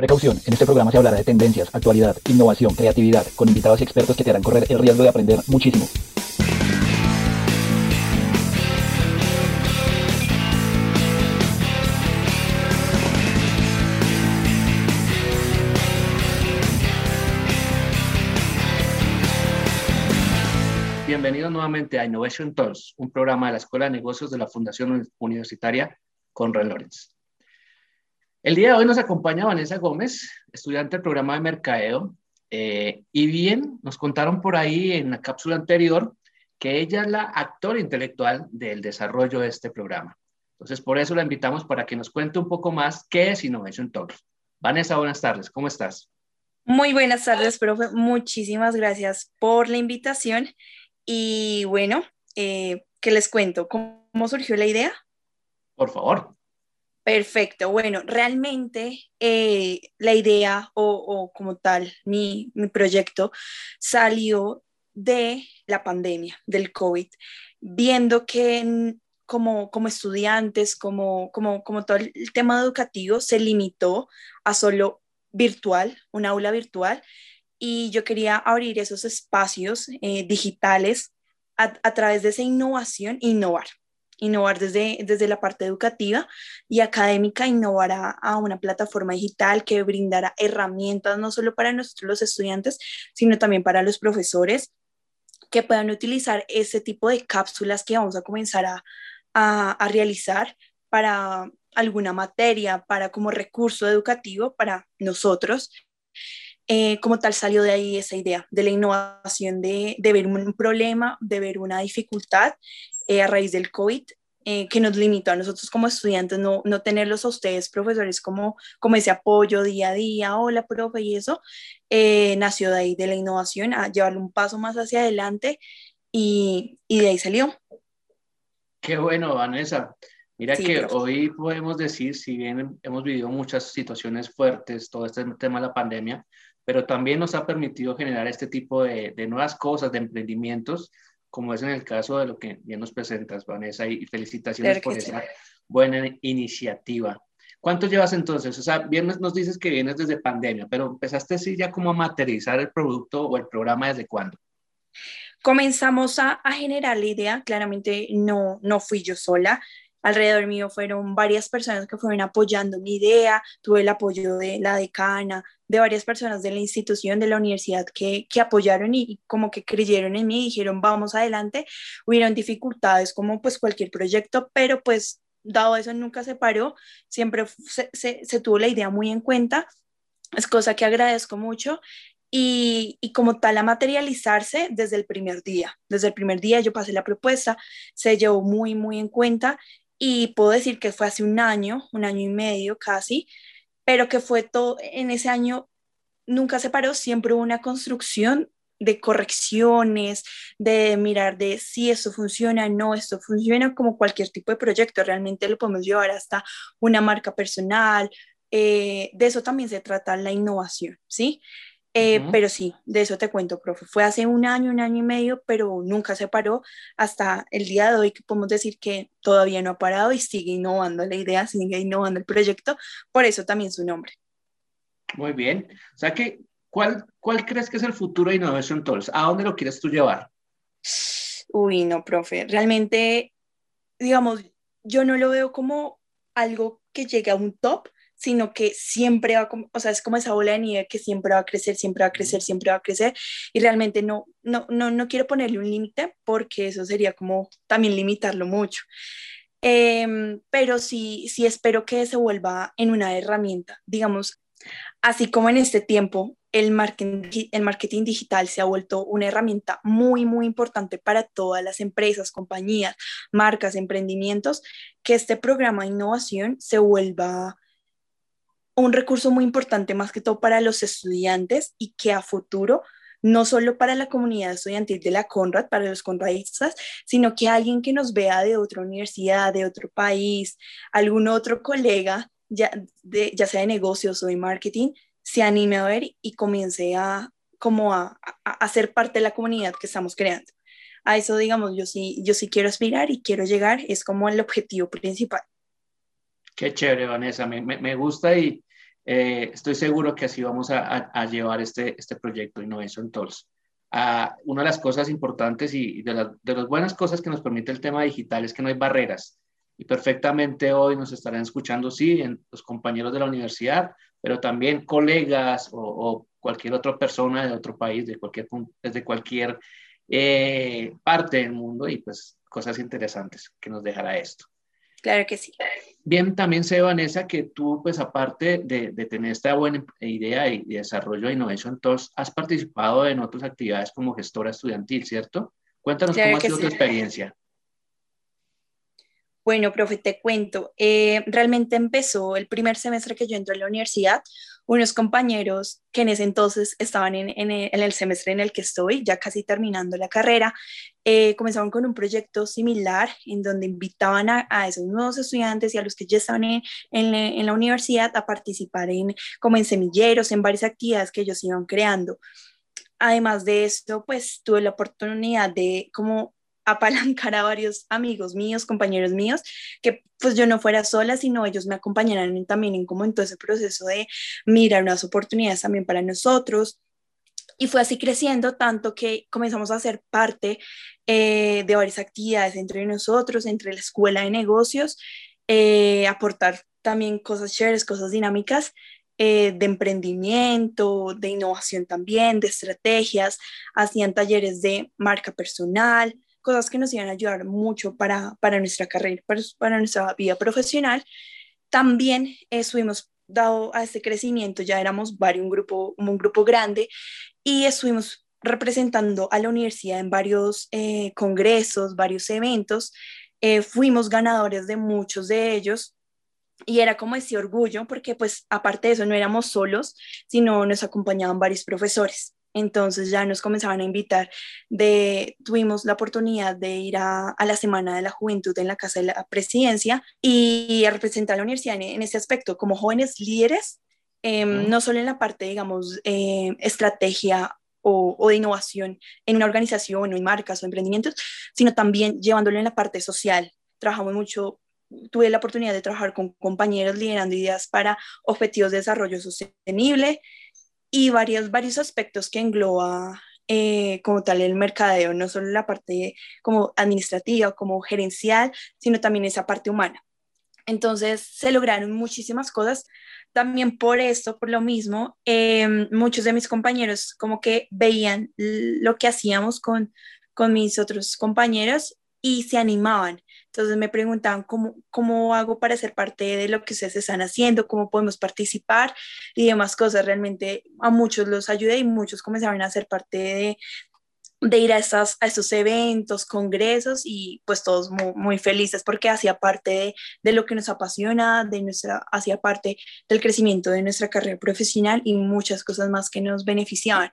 Precaución, en este programa se hablará de tendencias, actualidad, innovación, creatividad, con invitados y expertos que te harán correr el riesgo de aprender muchísimo. Bienvenidos nuevamente a Innovation Talks, un programa de la Escuela de Negocios de la Fundación Universitaria Conrad Lorenz. El día de hoy nos acompaña Vanessa Gómez, estudiante del programa de Mercadeo, eh, y bien, nos contaron por ahí en la cápsula anterior que ella es la actora intelectual del desarrollo de este programa. Entonces, por eso la invitamos para que nos cuente un poco más qué es Innovation Talks. Vanessa, buenas tardes, ¿cómo estás? Muy buenas tardes, profe. Muchísimas gracias por la invitación. Y bueno, eh, ¿qué les cuento? ¿Cómo surgió la idea? Por favor. Perfecto. Bueno, realmente eh, la idea o, como tal, mi, proyecto salió de la pandemia, del COVID, viendo que como, como estudiantes, como, como, como todo el tema educativo se limitó a solo virtual, un aula virtual, y yo quería abrir esos espacios eh, digitales a, a, través de esa innovación, innovar innovar desde, desde la parte educativa y académica, innovar a, una plataforma digital que brindará herramientas no solo para nosotros los estudiantes, sino también para los profesores que puedan utilizar ese tipo de cápsulas que vamos a comenzar a, a, realizar para alguna materia, para como recurso educativo para nosotros. Eh, como tal salió de ahí esa idea de la innovación, de, de ver un problema, de ver una dificultad eh, a raíz del COVID, eh, que nos limitó a nosotros como estudiantes, no, no tenerlos a ustedes, profesores, como, como ese apoyo día a día, hola, profe, y eso, eh, nació de ahí, de la innovación, a llevarlo un paso más hacia adelante y, y de ahí salió. Qué bueno, Vanessa. Mira que hoy podemos decir, si bien hemos vivido muchas situaciones fuertes, todo este tema de la pandemia, pero también nos ha permitido generar este tipo de, de nuevas cosas, de emprendimientos, como es en el caso de lo que bien nos presentas, Vanessa, y felicitaciones por esa buena iniciativa. ¿Cuánto llevas entonces? O sea, bien nos dices que vienes desde pandemia, pero empezaste así ya como a materializar el producto o el programa desde cuándo? Comenzamos a, a generar la idea, claramente no, no fui yo sola, alrededor mío fueron varias personas que fueron apoyando mi idea, tuve el apoyo de la decana, de varias personas de la institución, de la universidad que, que apoyaron y, como que creyeron en mí y dijeron vamos adelante. Hubieron dificultades como pues cualquier proyecto, pero pues dado eso nunca se paró, siempre se, se, se tuvo la idea muy en cuenta, es cosa que agradezco mucho y, y, como tal a materializarse desde el primer día. Desde el primer día yo pasé la propuesta, se llevó muy, muy en cuenta y puedo decir que fue hace un año, un año y medio casi, pero que fue todo, en ese año nunca se paró, siempre hubo una construcción de correcciones, de mirar de si esto funciona, no, esto funciona como cualquier tipo de proyecto, realmente lo podemos llevar hasta una marca personal, eh, de eso también se trata la innovación, ¿sí? Eh, pero sí, de eso te cuento, profe. Fue hace un año, un año y medio, pero nunca se paró hasta el día de hoy que podemos decir que todavía no ha parado y sigue innovando la idea, sigue innovando el proyecto, por eso también su nombre. Muy bien. O sea que, ¿cuál, cuál crees que es el futuro de Innovation Tools? ¿A dónde lo quieres tú llevar? Uy, no, profe. Realmente, digamos, yo no lo veo como algo que llegue a un top, sino que siempre va, o sea, es como esa bola de nieve que siempre va a crecer, siempre va a crecer, siempre va a crecer, y realmente no, no, no, no quiero ponerle un límite porque eso sería como también limitarlo mucho. Em, pero sí, sí espero que se vuelva en una herramienta, digamos, así como en este tiempo el marketing, el marketing digital se ha vuelto una herramienta muy, muy importante para todas las empresas, compañías, marcas, emprendimientos, que este programa de innovación se vuelva un recurso muy importante más que todo para los estudiantes y que a futuro no solo para la comunidad estudiantil de la Conrad, para los conradistas, sino que alguien que nos vea de otra universidad, de otro país, algún otro colega, ya, de, ya sea de negocios o de marketing, se anime a ver y comience a, como a, a, ser parte de la comunidad que estamos creando. A eso, digamos, yo sí, yo sí quiero aspirar y quiero llegar, es como el objetivo principal. Qué chévere, Vanessa, me, me, me gusta y, eh, estoy seguro que así vamos a, llevar este, este proyecto Innovation Tools. Ah, una de las cosas importantes y de, de las buenas cosas que nos permite el tema digital es que no hay barreras. Y perfectamente hoy nos estarán escuchando, sí, los compañeros de la universidad, pero también colegas o, cualquier otra persona de otro país, de cualquier, desde cualquier eh, parte del mundo y pues cosas interesantes que nos dejará esto. Claro que sí. Bien, también sé, Vanessa, que tú, pues aparte de, tener esta buena idea y, desarrollo de Innovation Talks, has participado en otras actividades como gestora estudiantil, ¿cierto? Cuéntanos cómo ha sido tu experiencia. Bueno, profe, te cuento. Eh, realmente empezó el primer semestre que yo entré a la universidad. Unos compañeros que en ese entonces estaban en, el, semestre en el que estoy, ya casi terminando la carrera, eh, comenzaron con un proyecto similar en donde invitaban a, esos nuevos estudiantes y a los que ya estaban en, la universidad a participar en, como en semilleros, en varias actividades que ellos iban creando. Además de esto, pues tuve la oportunidad de como apalancar a varios amigos míos, compañeros míos, que pues yo no fuera sola, sino ellos me acompañaran también en como en todo ese proceso de mirar unas oportunidades también para nosotros. Y fue así creciendo tanto que comenzamos a ser parte eh, de varias actividades entre nosotros, entre la escuela de negocios, eh, aportar también cosas chéveres, cosas dinámicas eh, de emprendimiento, de innovación también, de estrategias, hacían talleres de marca personal, cosas que nos iban a ayudar mucho para, para nuestra carrera, para, para, nuestra vida profesional. También estuvimos dado a este crecimiento, ya éramos varios, un grupo, un grupo grande y estuvimos representando a la universidad en varios eh, congresos, varios eventos. Eh, fuimos ganadores de muchos de ellos y era como ese orgullo porque pues aparte de eso no éramos solos, sino nos acompañaban varios profesores. Entonces ya nos comenzaban a invitar, de, tuvimos la oportunidad de ir a, la Semana de la Juventud en la Casa de la Presidencia y a representar a la universidad en, ese aspecto como jóvenes líderes, em, no solo en la parte, digamos, eh, estrategia o, de innovación en una organización o en marcas o emprendimientos, sino también llevándolo en la parte social. Trabajamos mucho tuve la oportunidad de trabajar con compañeros liderando ideas para objetivos de desarrollo sostenible, y varios, varios aspectos que engloba eh, como tal el mercadeo, no solo la parte como administrativa, como gerencial, sino también esa parte humana. Entonces se lograron muchísimas cosas. También por esto, por lo mismo, em, muchos de mis compañeros como que veían lo que hacíamos con, con mis otros compañeros y se animaban. Entonces me preguntaban cómo, cómo hago para ser parte de lo que ustedes están haciendo, cómo podemos participar y demás cosas. Realmente a muchos los ayudé y muchos comenzaron a ser parte de, ir a, estas, a estos eventos, congresos y pues todos muy, felices porque hacía parte de, de, lo que nos apasiona, de nuestra, hacía parte del crecimiento de nuestra carrera profesional y muchas cosas más que nos beneficiaban.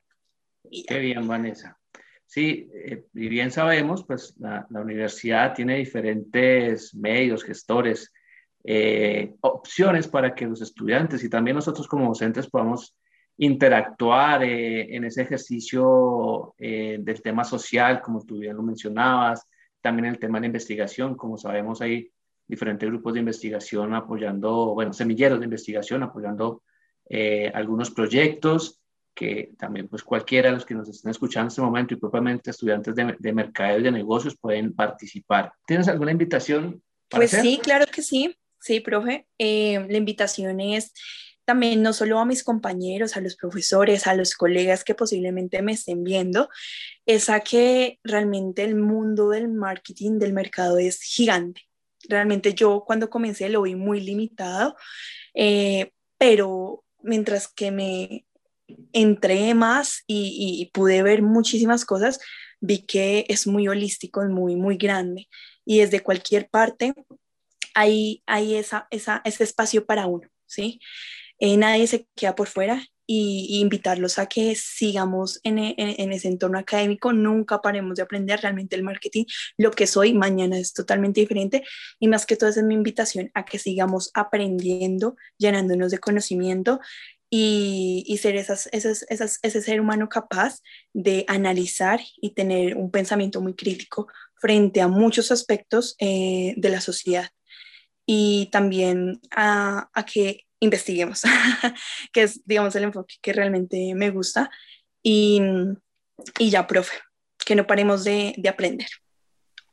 Qué bien, Vanessa. Sí, eh, y bien sabemos, pues la, universidad tiene diferentes medios, gestores, eh, opciones para que los estudiantes y también nosotros como docentes podamos interactuar eh, en ese ejercicio del tema social, como tú bien lo mencionabas, también el tema de investigación, como sabemos hay diferentes grupos de investigación apoyando, bueno, semilleros de investigación apoyando algunos proyectos que también pues cualquiera de los que nos estén escuchando en este momento y propiamente estudiantes de, de mercado y de negocios pueden participar. ¿Tienes alguna invitación? pues sí, claro que sí, sí, profe. Eh, la invitación es también no solo a mis compañeros, a los profesores, a los colegas que posiblemente me estén viendo, es a que realmente el mundo del marketing, del mercado es gigante. Realmente yo cuando comencé lo vi muy limitado, eh, pero mientras que me entré más y, pude ver muchísimas cosas, vi que es muy holístico, es muy, muy grande. Y desde cualquier parte hay, hay esa, esa, ese espacio para uno, ¿sí? Eh, nadie se queda por fuera y, invitarlos a que sigamos en, en, ese entorno académico, nunca paremos de aprender. Realmente el marketing, lo que soy mañana es totalmente diferente. Y más que todo es mi invitación a que sigamos aprendiendo, llenándonos de conocimiento y, ser esas, esas, ese ser humano capaz de analizar y tener un pensamiento muy crítico frente a muchos aspectos eh, de la sociedad. Y también a, que investiguemos, que es, digamos, el enfoque que realmente me gusta. Y, y ya, profe, que no paremos de, de aprender.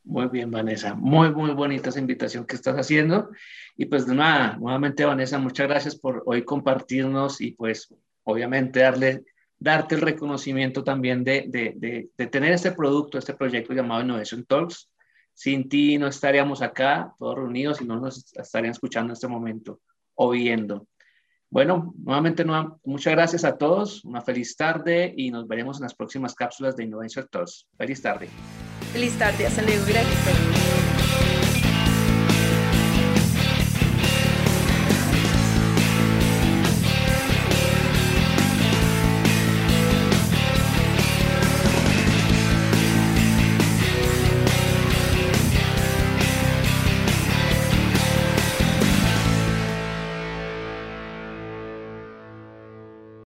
Muy bien, Vanessa. Muy, muy bonita esa invitación que estás haciendo. Y pues nada, nuevamente, Vanessa, muchas gracias por hoy compartirnos y pues obviamente darle, darte el reconocimiento también de, de, de, tener este producto, este proyecto llamado Innovation Talks. Sin ti no estaríamos acá todos reunidos y no nos estarían escuchando en este momento o viendo. Bueno, nuevamente muchas gracias a todos, una feliz tarde y nos veremos en las próximas cápsulas de Innovation Talks. Feliz tarde. Feliz tarde, hasta luego, gracias.